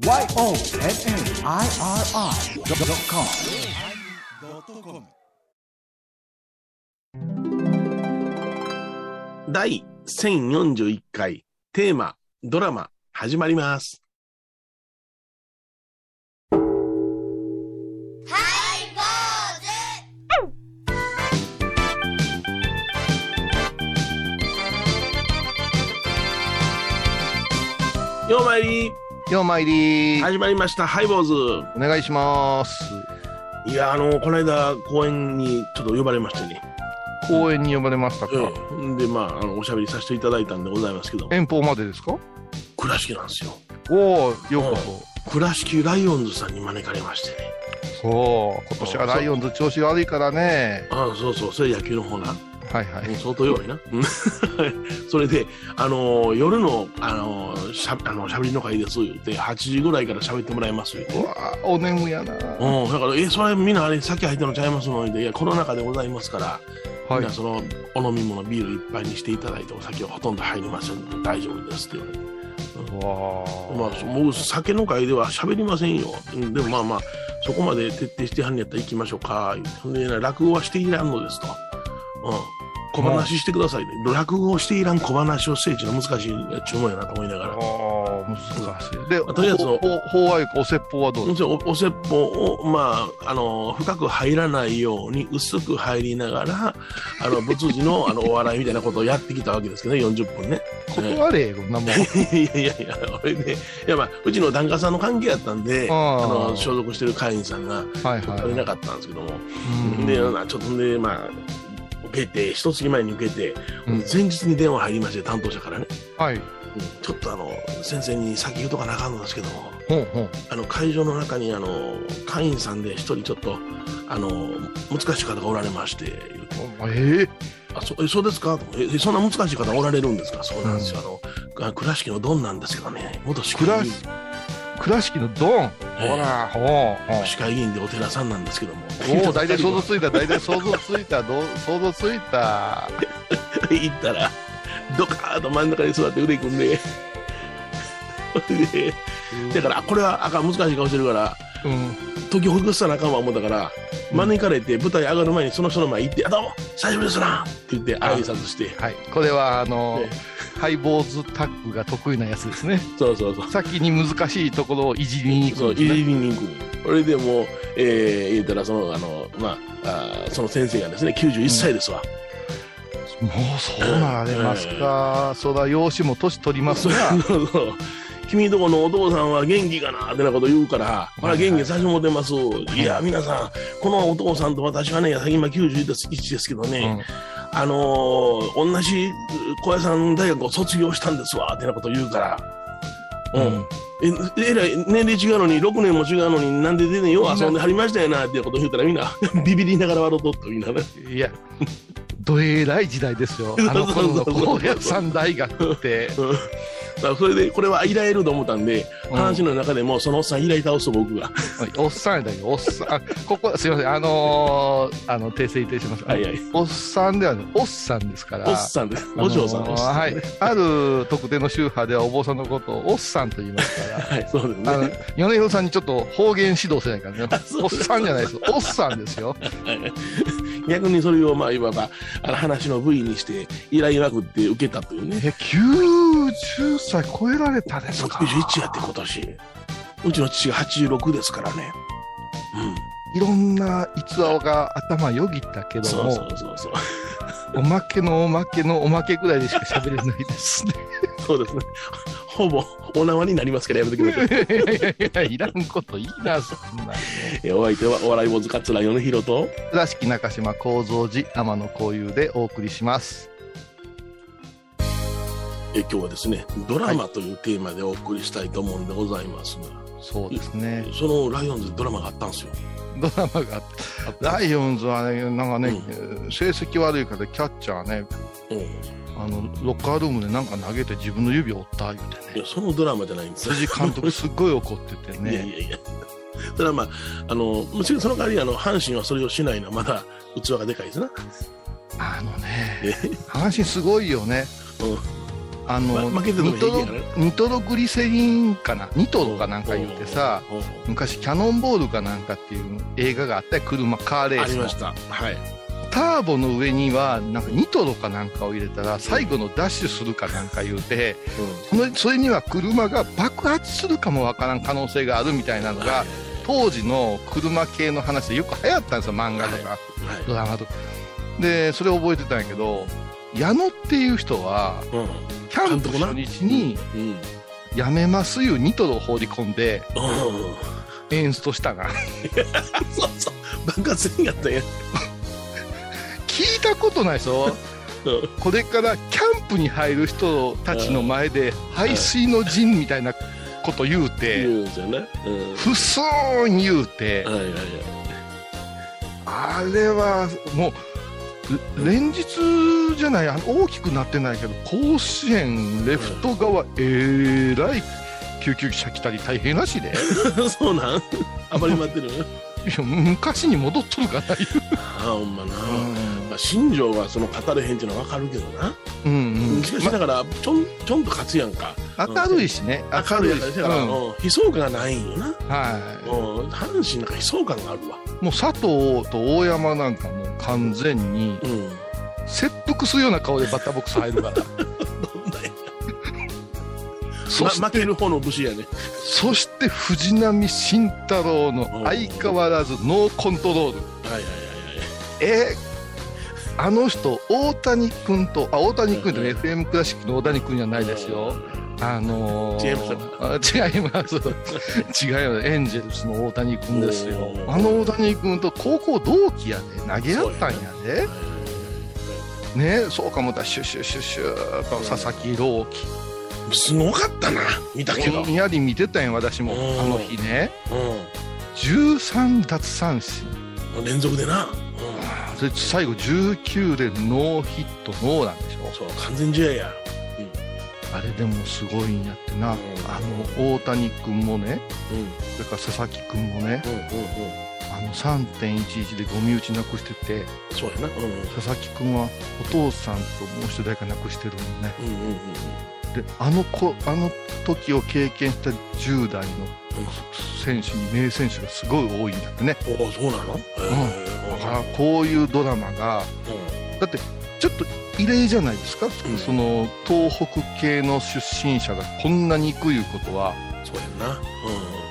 YONNIRI.com 第1041回テーマドラマ始まります。ようまいりようまいり、始まりました。ハイボーズ。お願いします。いやあのこの間公演にちょっと呼ばれましてね、公園に呼ばれましたか、ええでまああのおしゃべりさせていただいたんでございますけど。遠方までですか？倉敷なんですよ。おお、ようこ倉敷ライオンズさんに招かれましてね。そ。そう、今年はライオンズ調子悪いからね。ああそうそう。それ野球の方なはいはい。相当弱いな。うん それで、あのー夜の、あのーしゃあのしゃべりの会です言って、8時ぐらいから喋ってもらいますう。わあお眠やな。うん、だから、え、それみんなあれ、さっき入ったのちゃいますのにで、いや、コロナ禍でございますから、はいみんな。その、お飲み物、ビールいっぱいにしていただいて、お酒はほとんど入りませんので、大丈夫ですって言われて。わまあ、僕、酒の会では喋りませんよ。うんでもまあまあ、そこまで徹底してはんねやったら行きましょうか。で、落語はしていらんのですと。うん。小話してくださいね。落語をしていらん小話をせいちの難しい注文やなと思いながあら。難しい。で、まあとりあえず法話お説法はどうですおお説法を、まあ、あの、深く入らないように、薄く入りながら、あの、仏事の、あの、お笑いみたいなことをやってきたわけですけどね、40分ね。か断れ、こんなもん。いやいやいや、俺ね、いやまあ、うちの檀家さんの関係やったんで、あの、所属してる会員さんが、はいは。取れないかったんですけども、うんで、なちょっとで、まあ、受けて、一月前に受けて、うん。前日に電話入りまして、担当者からね、はい。うんちょっとあの、先生に先言うとかなあかんのですけども、ほうほう。あの、会場の中に、あの、会員さんで一人ちょっと、あの、難しい方がおられまして、おええ。あ、そえそうですか？え、そんな難しい方おられるんですか？そうなんですよ。あの、あ倉敷のドンなんですけどね、元市会議員、倉敷のドン。ええほら、ほう。市会議員でお寺さんなんですけども。おお、大体想像ついた、大体想像ついた、どう想像ついた。行ったら、ドカーッと真ん中に座って腕組んで、で、だから、あこれはあかん、難しい顔してるから、うん。時ほぐさなあかんわ思ったから、招かれて舞台上がる前にその人の前行って、あ、どうも、久しぶりですなって言って挨拶して、はい。これは、あのね、ハイボーズタッグが得意なやつですね。そうそうそう。先に難しいところをいじりに行くんですね。入りに行く。それでもう、えー、言ったら、その、あの、まあ、あーその先生がですね、91歳ですわ。もうそうなられますか。そら、容姿も年取りますが。そうそう。君とこのお父さんは元気かなってなこと言うから、ほら元気最初も出ます。いや、皆さん、このお父さんと私はね、今91ですですけどね、あのー同じ小屋さん大学を卒業したんですわ、ってなこと言うから。ううんん。え、えらい、年齢違うのに、6年も違うのに、なんで出ねえよ、遊んではりましたよな、ってこと言うたらみんな、ビビりながら笑うとった、みんなね。いや、どえらい時代ですよ。あの頃の高野山大学って。うんだそれで、これは依頼えると思ったんで、うん話の中でも、そのおっさん依頼倒すと僕が。おっさんだけど、おっさん。あここ、すいません。あのー、あの、訂正いたします。はいはい。おっさんではない、おっさんですから。おっさんです。お嬢さん、あのーさん。はい。ある特定の宗派ではお坊さんのことをおっさんと言いますから。はい、そうですね。、米広さんにちょっと方言指導せないからね。おっさんじゃないです。おっさんですよ。逆にそれを、まあ、いわば、あの話の部位にして、依頼枠って受けたというね。え、90歳超えられたですか？91やって今年。うちの父が86ですからね。いろんな逸話が頭よぎったけうん。ども、そうそうそうそう。おまけのおまけのおまけぐらいでしか喋れないですね。そうですね。ほぼ、お縄になりますからやめてください。いやいやいや、いらんこといいな、そんな。えお相手は、お笑い坊主桂米広と、倉敷中島幸三寺天野幸雄でお送りします。え今日はですね、ドラマというテーマでお送りしたいと思うんでございますが、そうですね。そのライオンズでドラマがあったんですよ。ドラマがあってライオンズはね、なんかね、成績悪いからキャッチャーね、うん。あの、ロッカールームでなんか投げて自分の指を折った言うてね。いや、そのドラマじゃないんですよ。辻監督すっごい怒ってて いやいね。やいや。ただまあ、あの、もちろんその代わり、あの、阪神はそれをしないのはまだ器がでかいですな。あのねえ、阪神すごいよね。うん。あの、ま負けててもニトログリセリンかな？ニトロかなんか言ってさ昔キャノンボールかなんかっていう映画があったよ車カーレースの。ありました。はい。ターボの上にはなんかニトロかなんかを入れたら最後のダッシュするかなんか言うてそのそれには車が爆発するかもわからん可能性があるみたいなのが当時の車系の話でよく流行ったんですよ漫画とかはい。ドラマとか。でそれを覚えてたんやけど矢野っていう人はうん。キャンプ初日にうんやめますいうニトロを放り込んでうん。演出としたな。そうそう。爆発せんやったんや。聞いたことないでしょうん。これからキャンプに入る人たちの前で排水の陣みたいなこと言うて言うんですよねうん。ふすーん言うてはいはいはい。あれはもうれ連日じゃないあの大きくなってないけど甲子園レフト側えらい救急車来たり大変らしいで そうなん？暴れまってる？いや昔に戻っとるかないうああほんまな、まあ、新庄がその語れへんっていうのは分かるけどな、うんうん。しかしながらちょんちょんと勝つやんか。明るいしね明るいやからだから、うんうん悲壮感がないんよな、はうん、阪神なんか悲壮感があるわ。い、もう佐藤と大山なんかもう完全にうん。切腹するような顔でバッターボックス入るから。そして、負ける方の武士やね。そして藤浪晋太郎の相変わらずノーコントロール。はいはいはいはい。えーあの人大谷君とあ大谷君とね FM クラシックの大谷君じゃないですよあのー、違いますあ違います。違います。エンジェルスの大谷君ですよ。あの大谷君と高校同期やで。投げ合ったんやで。ね。そうかもだシュシュシュシュ佐々木朗希。すごかったな見たけど、やり見てたんや私もうん。あの日ね。う13奪三振。ん、連続でな、それ最後19でノーヒットノーなんでしょ。うん、そう完全試合やあれでもすごいんやってな、うん。あの大谷君もね。うん。うんそれから佐々木君もね。うんうんあの3.11でゴミ打ちなくしてて。そうやな。うん。佐々木君はお父さんともう一人誰か亡くしてるのね。うんうんうんであの子あの時を経験した10代の選手に名選手がすごい多いんだってね。おおそうなの、へだからこういうドラマがだってちょっと異例じゃないですか、ん。その東北系の出身者がこんなに行くいうことは。えそうやんな。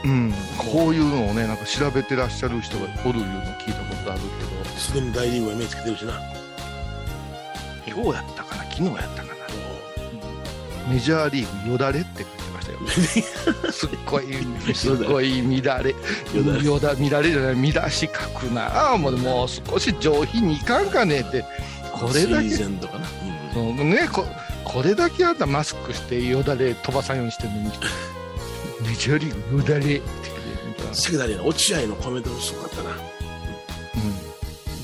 うん、こういうのをねなんか調べてらっしゃる人がおるいうの聞いたことあるうんすでに大リーグは目つけてるしな。けど今日やったかな？昨日やったかな？メジャーリーグよだれって書いてましたよ。すっごいすごい乱れ。よだ乱れじゃない見出し書くな。あもうもう少し上品にいかんかねってこれだけ。水前とかな、うん。ねここれだけあんたマスクしてよだれ飛ばさんようにしてるのに。メジャーリーグよだれってセクダリの落合のコメントもすごかったな。う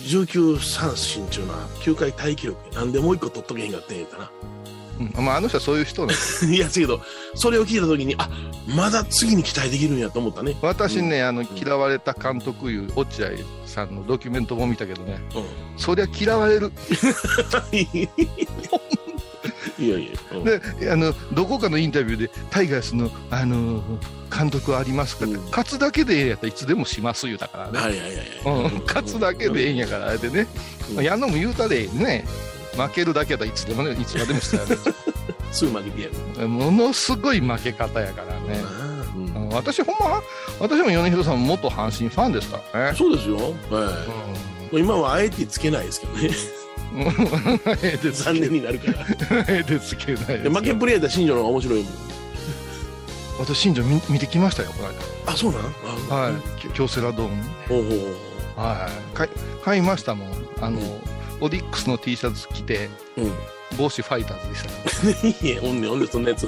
19三振中な9回タイ記録なんでもう一個取っとけへんかってん言うたな。ん、うん。まあ、あの人はそういう人なんです。いやせけどそれを聞いた時にあまだ次に期待できるんやと思ったね。私ね、あの嫌われた監督いう落合さんのドキュメントも見たけどね。そりゃ嫌われる。いやいや、うん。であのどこかのインタビューでタイガースの、あの監督ありますかって、うん。勝つだけでええやったらいつでもします言うたからね、勝つだけでええんやからあれでね、うんまあ矢野も言うたでね負けるだけやったらいつでもねいつまでもしたらねすぐ負けてやる。ものすごい負け方やからね、うん。うん私ほんま私も米広さんも元阪神ファンですからね、そうですよ、はい今はあえてつけないですけどね。残念になるから。ええですけどないで負けっぷりやったら新庄の方が面白いもん。私新庄見見てきましたよこのあそうなん？間はい。き京セラドーム。はい。買い買いましたもん。あの、オリックスの T シャツ着てううん帽子ファイターズでしたね いや、おんねん、おんねん、そんなやつ。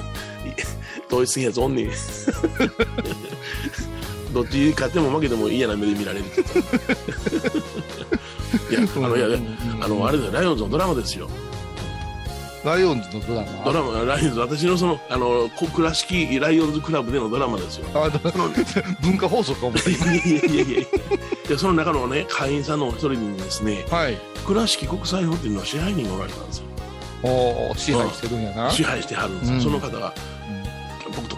い通り過ぎやつおんねん。どっち勝っても負けても嫌な目で見られるって言ったいや、あの、いや、あの、あれだよ、ライオンズのドラマですよ。ライオンズのドラマ？ドラマ、ライオンズ、私のその、あの、こ倉敷ライオンズクラブでのドラマですよ。あど文化放送か思っていやいやいやいやで、その中のね、会員さんのお一人にですね、はい倉敷国際ホテルの支配人がおられたんですよ。おー支配してるんやな。支配してはるんですよ、うんその方がうん僕と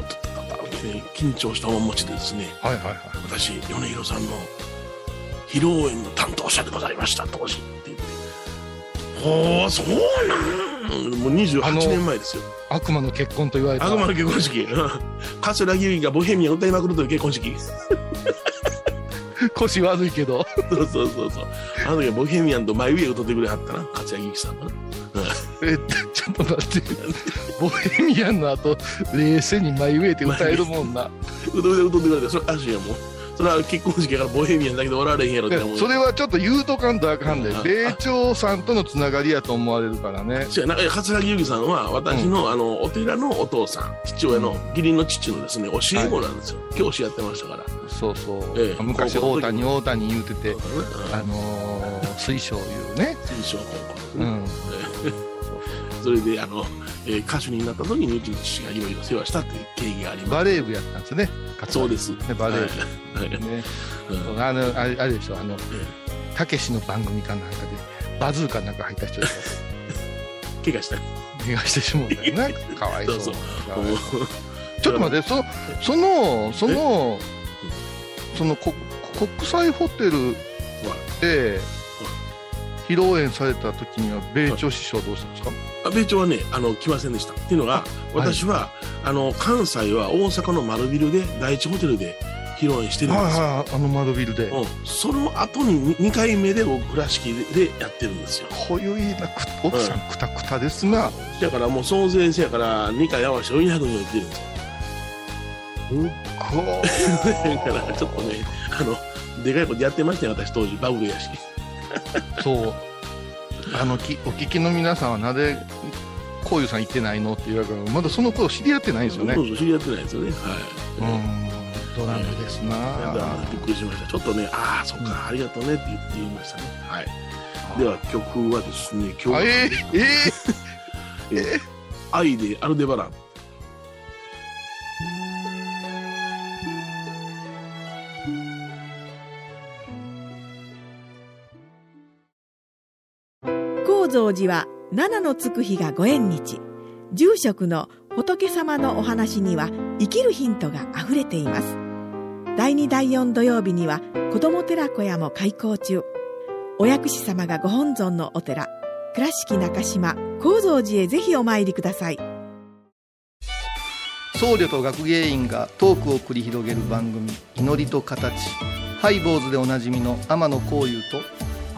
緊張した面持ちでですねはいはいはい。私米広さんの披露宴の担当者でございました当時って言ってほうそうなんもう28年前ですよ悪魔の結婚と言われた。悪魔の結婚式うん桂木由衣がボヘミアン歌いまくるという結婚式 腰悪いけど。そうそうそうそうあの時はボヘミアンと前上歌ってくれはったな桂木由衣さんがなえ、ちょっと待って。ボヘミアンの後、冷静に前上って歌えるもんな。歌って歌ってくれてそれあしやもうそれは結婚式やからボヘミアンだけでおられへんやろって思う。それはちょっと言うとかんとあかんで。うん、米朝さんとのつながりやと思われるからね。そうやな。桂木由衣さんは私の,、あのお寺のお父さん父親の義理の父のですね教え子なんですよ、教師やってましたから。そうそう。ええ。昔、大谷、大谷言うてて、ああのー、水晶いうね。水晶高校。ね、ん。それであの、えー歌手になった時に父がいろいろ世話したっていう経緯があります。バレー部やったんですね。そうです。ね、バレー部。ね。うん。あの、あれあれでしょ、あの、たけしの番組かなんかで、バズーカなんか入った人 怪我した。ょ。怪我してしもうたよな。かわいそう。そう ちょっと待って、そその、その、そのこ国際ホテルで披露宴された時には、米朝師匠はどうしたんですか？あ米朝はねあの来ませんでした。っていうのが私は、あの関西は大阪の丸ビルで第一ホテルで披露宴してるんです。よ、はいはい、あの窓ビルで。うん、その後に2回目で僕倉敷でやってるんですよ。こういういいな、く奥さんくたくたですな。だからもう総勢せやから2回合わせて400人行ってるんですよ。こ だからちょっとねあのでかいことやってましたよ私当時バブルやし。う、そう。あの、きお聞きの皆さんはなぜ、こういうさん行ってないのって言われるから、まだその頃知り合ってないんですよね。そうそう知り合ってないですよね。はい、うん、ドラムですな。だからびっくりしました。ちょっとねああそっか、ありがとうねって言って言いましたね。はい。では曲はですね今日は、あえー、えー、えー愛でアルデバラン高蔵寺は七のつく日がご縁日。住職の仏様のお話には生きるヒントがあふれています。第2第4土曜日には子ども寺小屋も開校中。お薬師様がご本尊のお寺倉敷中島・高蔵寺へぜひお参りください。僧侶と学芸員がトークを繰り広げる番組「祈りと形」ハイボーズでおなじみの天野幸雄と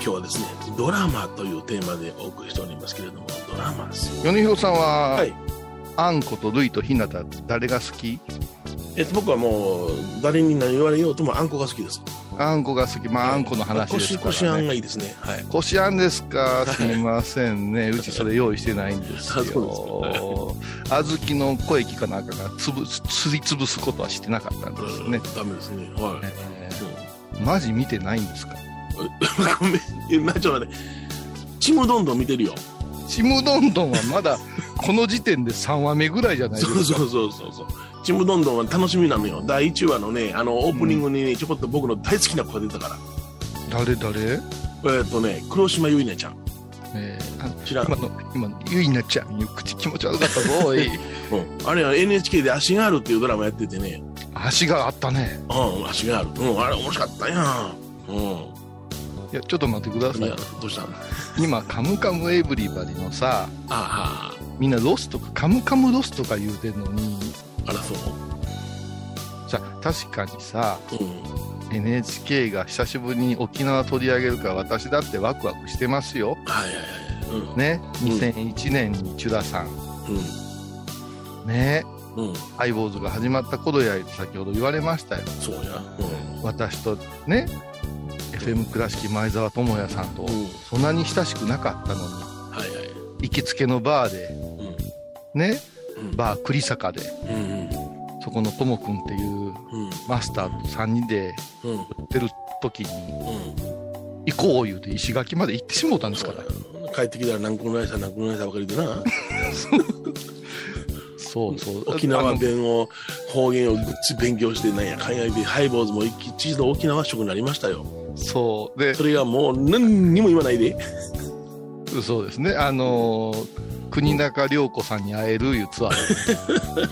今日はですねドラマというテーマでお送りしておりますけれどもドラマですよ。米広さんは、はい。あんことるいとひなた誰が好き？えっと僕はもう誰に何言われようともあんこが好きです。あんこが好き。まああんこの話ですから、ね、こしあんがいいですね。はい。こしあんですか？すみませんね。うちそれ用意してないんですよ。小豆の小液かなんかがつぶすりつぶすことはしてなかったんですね、ダメですね。はい、えー。マジ見てないんですか？ごめん。えなちょっと待って。ちむどんどん見てるよ。ちむどんどんはまだこの時点で3話目ぐらいじゃないですか。そうそうそうそうそう。ちむどんどんは楽しみなのよ。第1話のねあのオープニングにね、ちょこっと僕の大好きな子が出たから。誰誰？えっとね黒島結菜ちゃん。えーあ知らん？今の今のゆいなちゃんいう口気持ち悪かったぞ おい。うん、あれは NHK で「足がある」っていうドラマやっててね。足があったね。うん足がある。うんあれ面白かったやん。うんいやちょっと待ってください。どうしたの？今「カムカムエヴリバディ」のさあみんなロスとかカムカムロスとか言うてんのに。ああらそう？さ確かにさうん。NHK が久しぶりに沖縄取り上げるから私だってワクワクしてますよ。はいはいはいね？うん。2001年にチュラさん。うん。ね？うん。うんハイボーズが始まった頃や先ほど言われましたよ。そうや。私とね？FM 倉敷前澤智也さんとうん。うんそんなに親しくなかったのにはいはい。行きつけのバーで、ね、うん。バー栗坂で、うんうん。そこのともくんっていううん。マスターと3人でうん。売ってる時に、うん。行こう言うて石垣まで行ってしもうたんですから。帰ってきたら何個のないさ何個のないさばかりでな。そう。そう。沖縄弁を方言をぐっ勉強してなんや海外でハイボーズも一度沖縄食になりましたよそう。でそ、れがもう何にも言わないでそうですね。あのー国中涼子さんに会えるいうツアーで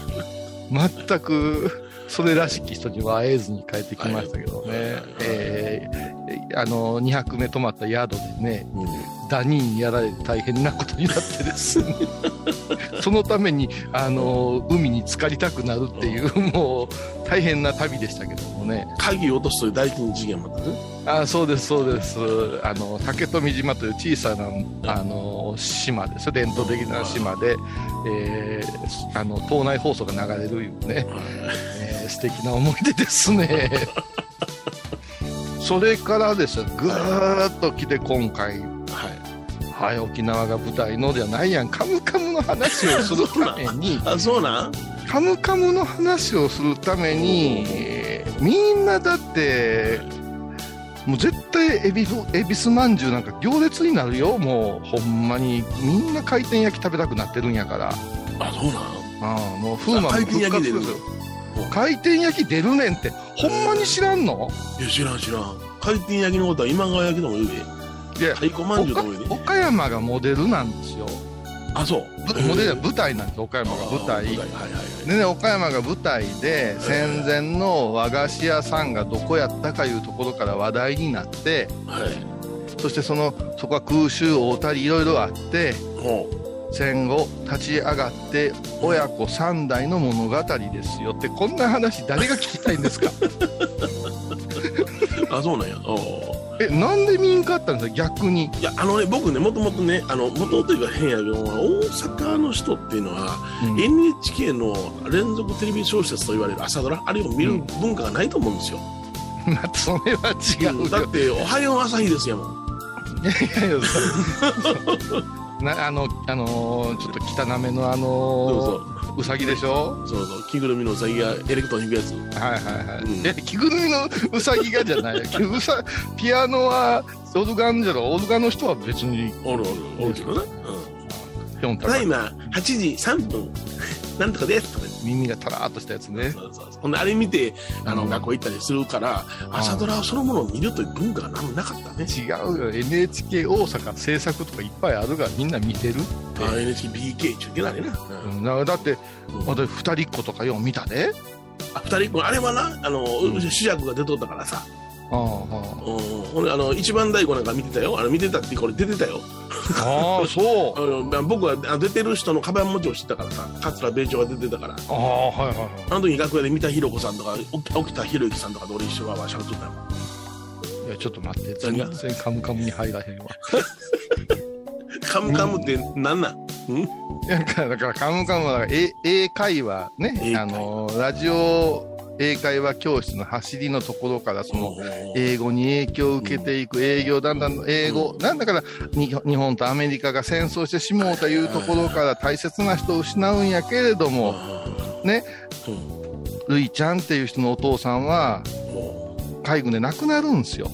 全くそれらしき人には会えずに帰ってきましたけどね。はいえーあのー、2泊目泊まった宿でね、うんダニーにやられて大変なことになってですね。そのために、あのー海に浸かりたくなるっていう、もう大変な旅でしたけどもね。鍵を落とすという大金事件もあったねあそうです、そうです。あの、竹富島という小さな、あの、島ですよ。伝統的な島で、えーあの、島内放送が流れるいうね、えー素敵な思い出ですね。それからですよ、ぐーっと来て今回、はいはい、沖縄が舞台のじゃないやん、カムカムの話をするために、あそうなん？カムカムの話をするために、みんなだって、もう絶対エビフエビスまんじゅうなんか行列になるよ、もうほんまに。みんな回転焼き食べたくなってるんやから。あそうなん？ああもう風磨も回転焼き出る？復活する。回転焼き出るねんって、ほんまに知らんの？いや知らん知らん。回転焼きのことは今川焼きとも言うでいや、太鼓まんじゅうとも言うで岡岡山がモデルなんですよ。あそう。ぶモデルは舞台なんです、岡山が舞台。はいはいはい。でね、岡山が舞台で戦前の和菓子屋さんがどこやったかいうところから話題になってはい。そしてそのそこは空襲大谷いろいろあってほ戦後立ち上がって親子3代の物語ですよ。ってこんな話誰が聞きたいんですか？う あそうなんや。おーえなんで見んかったんですか？逆に。いやあのね僕ねもともとねあのもともというか変やけど大阪の人っていうのは、うん。NHK の連続テレビ小説と言われる朝ドラあれを見る文化がないと思うんですよ、まあ それは違うよ。だって「おはよう朝日」ですやもん。いやいや なあのあのーちょっと汚めのあそうのーうさぎでしょ？そうそう。着ぐるみのうさぎがエレクトーン弾くやつ。はいはいはい。うん。え、着ぐるみのうさぎがじゃない？よ。うさ、ピアノはオルガンじゃろ？オルガンの人は別に、おるおる。おるけどな、うん、ぴょんたらただいま8時3分なんとかですとか耳がたらーっとしたやつね。そうそうそう。ほんであれ見てあの、うん学校行ったりするから朝ドラそのものを見るという文化がなかったね。違うよ。NHK 大阪制作とかいっぱいあるがみんな見てるって。あ NHKBK 中継だね。な、うん。だだって、うん。私二人っ子とかよう見たで。あ二人あれはなあの、ん。主役が出とったからさ、ほんであの一番大悟なんか見てたよ。あの見てたってこれ出てたよ。あ あ、そあう。の僕はあ出てる人のカバン持ちを知ったからさ。桂米朝が出てたから。ああ、はいはいはい。あの時楽屋で三田寛子さんとか沖沖田博之さんとかと俺一緒はしゃべっとったよ。いや、ちょっと待って。全然カムカムに入らへんわ。カムカムってなんなん、うん、いやだから、だからカムカムは英英会話ね、あの、ラジオ英会話教室の走りのところから、その、英語に影響を受けていく、営業だんだん英語、なんだからに日本とアメリカが戦争してしもうというところから大切な人を失うんやけれども、ね、うん。ルイちゃんっていう人のお父さんはも海軍で亡くなるんですよ。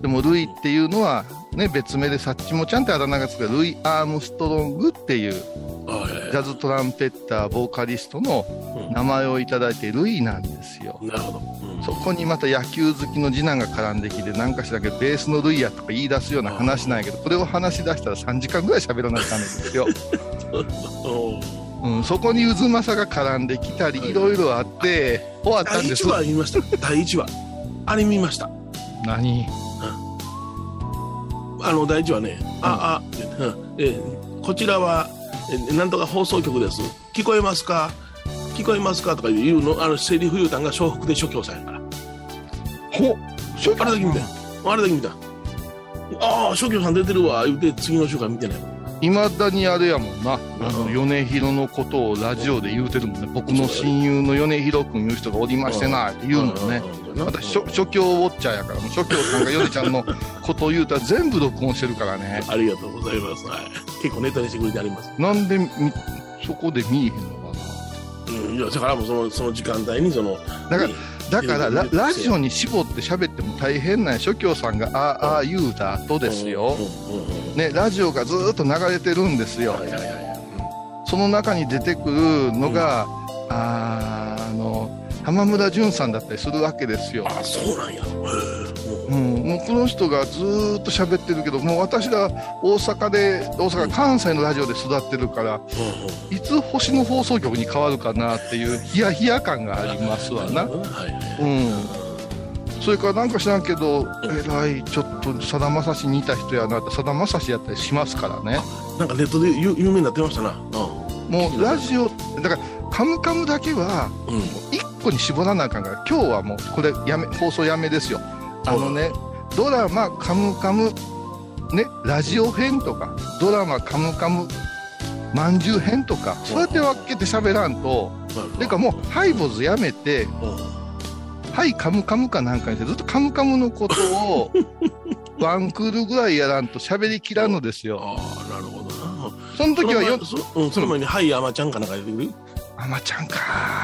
でもルイっていうのは、ね、別名でサッチモちゃんってあだ名がつくルイ・アームストロングっていうあジャズトランペッター、ボーカリストの名前をいただいてルイなんですよ。なるほど、うん。そこにまた野球好きの次男が絡んできて、なんかしらけどベースのルイやとか言い出すような話なんやけど、これを話し出したら3時間ぐらい喋らないかんのですよ。お うん、そこに渦政が絡んできたり、い。ろいろあって、終わった第んです。1。話見ました。第1話。あれ見ました。何？あの第1話ね、あ、あ、うん。えこちらは、えなんとか放送局です。聞こえますか？聞こえますかとか言うの、あの、セリフ言うたんが笑福で諸教さんやから。ほあれだけ見たよ。あれだけ見た。ああ、諸教さん出てるわ、言うて、次の週から見てない。いまだにあれやもんな、あの米広のことをラジオで言うてるもんね、僕の親友の米広君いう人がおりましてなって言うもんね、私、初初教ウォッチャーやから、もう初教さんが米ちゃんの ことを言うたら全部録音してるからね、ありがとうございます。はい。結構ネタにしてくれてあります。なんでみそこで見えへんのかうん、いや、だからもうその、その時間帯にその、だから。だからララジオに絞って喋っても大変なんや、初教さんがああああ言うた後ですよ、うんうんうんね、ラジオがずーっと流れてるんですよ。はいはいはいはい。その中に出てくるのが、あーあの浜村淳さんだったりするわけですよ。あ、そうなんや。うん、もうこの人がずーっと喋ってるけどもう私ら大阪で大阪関西のラジオで育ってるからうんうんいつ星の放送局に変わるかなっていうヒヤヒヤ感がありますわな。はいはい。うん、それからなんか知らんけどえらいちょっとさだまさしに似た人やなってさだまさしやったりしますからね。なんかネットで有有名になってましたな。もうラジオだから「カムカム」だけはうん。うん。1個に絞らなあかんから今日はもうこれやめ放送やめですよあのねドラマ「カムカム」ねラジオ編とかドラマ「カムカム」まんじゅう編とかそうやって分けて喋らんとてかもうハイボーズやめてうん「はいカムカム」かなんかにしてずっと「カムカム」のことを ワンクールぐらいやらんと喋りきらんのですよ。ああ、なるほどな。その時はよそうん、その前に、はい、山ちゃんかなんか出てくるあまちゃんか。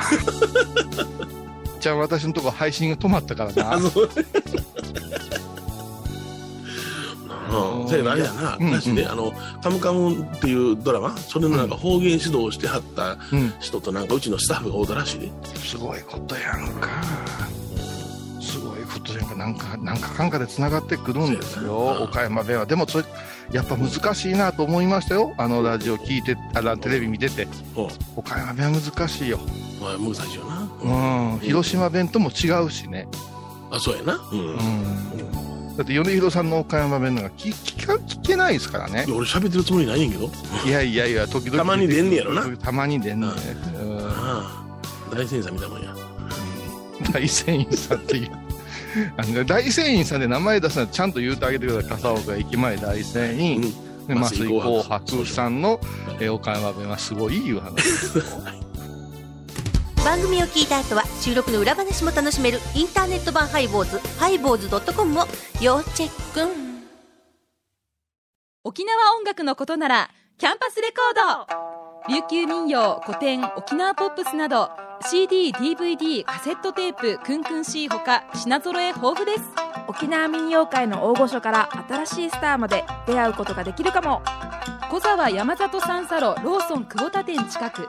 じゃあ私のとこ配信が止まったからなうん、せやなあれやな、うんだしね、あの、カムカムっていうドラマ、それのなんか方言指導をしてはったうん人となんかうちのスタッフがおったらしいね。すごいことやんか。すごいことやんか。なんか、なんかかんかで繋がってくるんですよ。うん岡山弁は。でも、それ、やっぱ難しいなと思いましたよ。あのラジオ聞いて、あのテレビ見てて。うん。岡山弁は難しいよ。まあ、難しいよな。うん。広島弁とも違うしね。あ、そうやな。うん。うん。だって、米広さんの岡山弁なんか聞聞か聞けないですからね俺喋ってるつもりないねんけど。いやいやいや、時々。たまに出んねやろなたまに出んねん。うんああ、大先生みたいなもんや。大仙院さんっていう。あの大仙院さんで名前出すのはちゃんと言うてあげてください。笠岡駅前大仙院。で、麻麻酔酔紅紅白さんの、えー岡山弁はすごいいう話です。番組を聞いた後は収録の裏話も楽しめるインターネット版ハイボーズハイボーズドットコムを要チェック。沖縄音楽のことならキャンパスレコード。琉球民謡古典沖縄ポップスなど CD/DVD カセットテープクンクン C ほか品揃え豊富です。沖縄民謡界の大御所から新しいスターまで出会うことができるかも。小沢山里三佐路ローソン久保田店近く。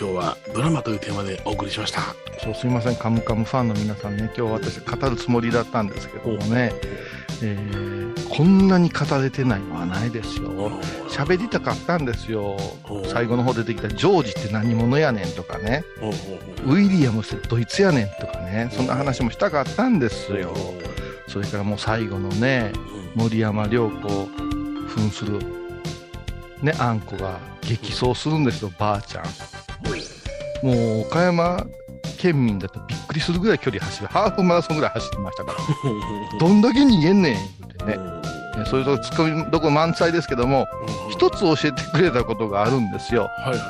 今日はドラマというテーマでお送りしました。そうすみません、カムカムファンの皆さんね、今日私語るつもりだったんですけどもね、えーこんなに語れてないのはないですよ。喋りたかったんですよ。最後の方出てきたジョージって何者やねんとかね、ウィリアムスってドイツやねんとかね、そんな話もしたかったんですよ。それからもう最後のね、森山良子を扮する、ね、あんこが激走するんですよ、ばあちゃん。もう岡山県民だとびっくりするぐらい距離走る、ハーフマラソンぐらい走ってましたから、どんだけ逃げんねん、言うてね。ねそういうとこツッコミどころ満載ですけども、一つ教えてくれたことがあるんですよ。はいはい。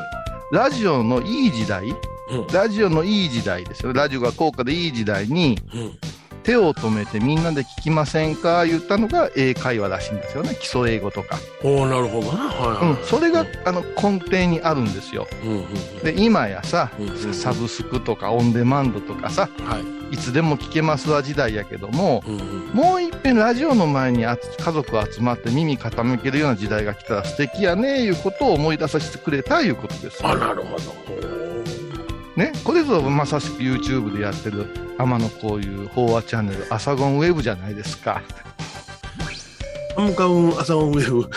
ラジオのいい時代、うんラジオのいい時代ですよ。ラジオが高価でいい時代に、うん手を止めてみんなで聞きませんか？言ったのが英会話らしいんですよね。基礎英語とか。おおなるほどな。はいはい。うん。それが、あの、根底にあるんですよ。うんうんで、今やさうんうん、サブスクとかオンデマンドとかさ、はい。いつでも聞けますわ時代やけども、うんうんもういっぺんラジオの前にあつ家族集まって耳傾けるような時代が来たら素敵やねいうことを思い出させてくれたいうことですよあ、なるほど。ね、これぞまさしく YouTube でやってる天野こういう飽和チャンネル、アサゴンウェブじゃないですか。ハムカウン朝オンウェブ。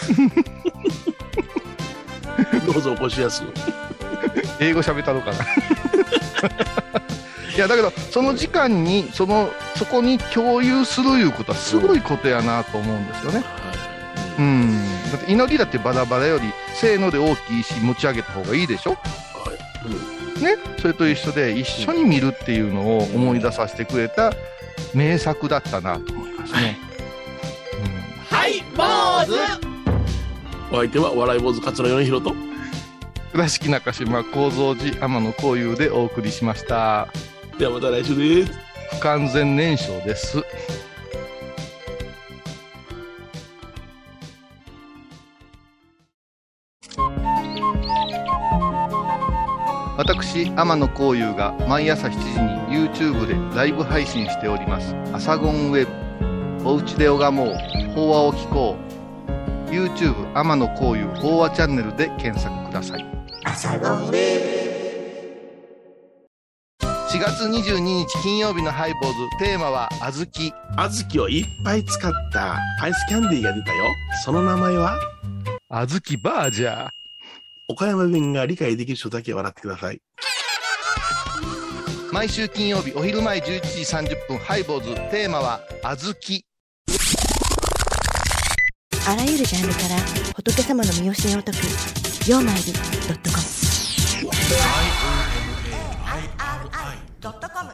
どうぞお越しやす英語喋ったのかな。いやだけどその時間にそのそこに共有するいうことはすごいことやなと思うんですよね、うん、だって祈りだってバラバラよりせーので大きい石持ち上げた方がいいでしょ？ね、それと一緒で一緒に見るっていうのを思い出させてくれた名作だったなと思いますね。はい坊主お相手は笑い坊主桂米宏と倉敷中島幸三寺天野幸雄でお送りしました。ではまた来週です。不完全燃焼です。天野幸雄が毎朝7時に YouTube でライブ配信しております「アサゴンウェブ」「おうちで拝もう。法話を聞こう」YouTube 天野幸雄法話チャンネルで検索ください。4月22日金曜日のハイボーズ。テーマは小豆。小豆をいっぱい使ったアイスキャンディーが出たよ。その名前は？小豆バージャー。岡山弁が理解できる人だけ笑ってください毎週金曜日お昼前11時30分ハイボーズ。テーマは小豆。あらゆるジャンルから仏様の身教えを解く「曜マイルドットコム」「IOMAIRI.com」